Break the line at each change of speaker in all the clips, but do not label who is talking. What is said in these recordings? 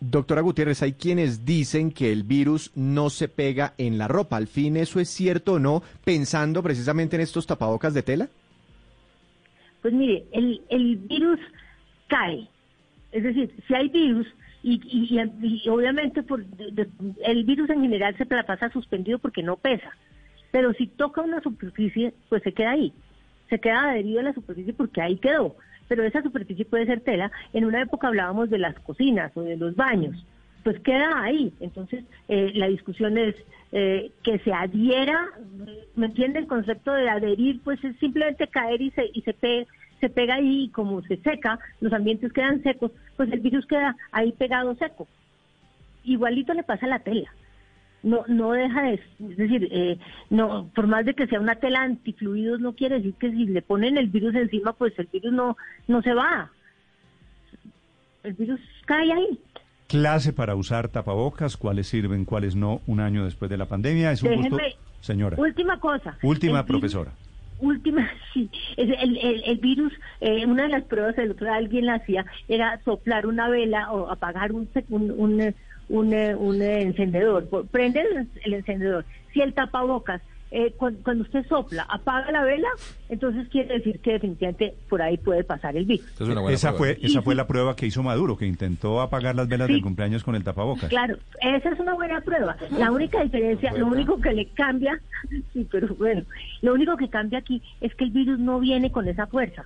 Doctora Gutiérrez, hay quienes dicen que el virus no se pega en la ropa. ¿Al fin eso es cierto o no, pensando precisamente en estos tapabocas de tela?
Pues mire, el, el virus cae. Es decir, si hay virus, y, y, obviamente por, el virus en general se la pasa suspendido porque no pesa. Pero si toca una superficie, pues se queda ahí. Se queda adherido a la superficie porque ahí quedó. Pero esa superficie puede ser tela. En una época hablábamos de las cocinas o de los baños. Pues queda ahí. Entonces, eh, la discusión es eh, que se adhiera, ¿me entiende? El concepto de adherir, pues es simplemente caer y se, y se, pe- se pega ahí y como se seca, los ambientes quedan secos, pues el virus queda ahí pegado seco. Igualito le pasa a la tela. No, no deja de, es decir, eh, no, por más de que sea una tela antifluidos, no quiere decir que si le ponen el virus encima, pues el virus no, no se va. El virus cae ahí.
Clase para usar tapabocas, cuáles sirven, cuáles no, un año después de la pandemia. Es un gusto, señora.
Última cosa.
Última profesora.
Última, sí. El, el, el virus, eh, una de las pruebas el otro alguien la hacía era soplar una vela o apagar un, un, un, eh, un, eh, un, eh, encendedor. Prende el, el encendedor. Si el tapabocas, eh, cuando, cuando usted sopla, apaga la vela, entonces quiere decir que definitivamente por ahí puede pasar el virus.
esa fue, esa fue la prueba que hizo Maduro, que intentó apagar las velas
Sí.
del cumpleaños con el tapabocas.
Claro, esa es una buena prueba. La única diferencia, lo único que le cambia, sí, pero bueno, lo único que cambia aquí es que el virus no viene con esa fuerza.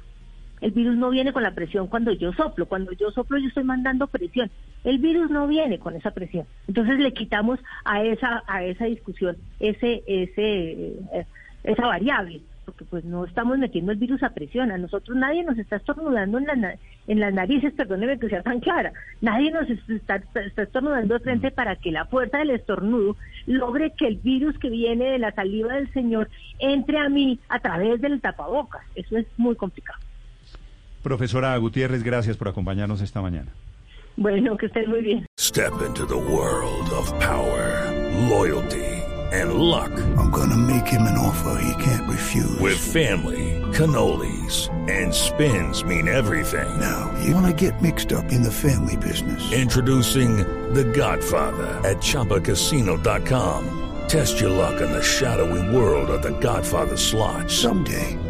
El virus no viene con la presión cuando yo soplo. Cuando yo soplo yo estoy mandando presión. El virus no viene con esa presión. Entonces le quitamos a esa a esa discusión ese ese eh, esa variable, porque pues no estamos metiendo el virus a presión. A nosotros nadie nos está estornudando en, la en las narices, perdóneme que sea tan clara. Nadie nos es- está, estornudando frente para que la fuerza del estornudo logre que el virus que viene de la saliva del Señor entre a mí a través del tapabocas. Eso es muy complicado.
Profesora Gutiérrez, gracias por acompañarnos esta mañana.
Bueno, que estén muy bien.
Step into the world of power, loyalty, and luck.
I'm gonna make him an offer he can't refuse.
With family, cannolis, and spins mean everything.
Now, you wanna get mixed up in the family business.
Introducing The Godfather at ChumbaCasino.com. Test your luck in the shadowy world of The Godfather slot.
Someday,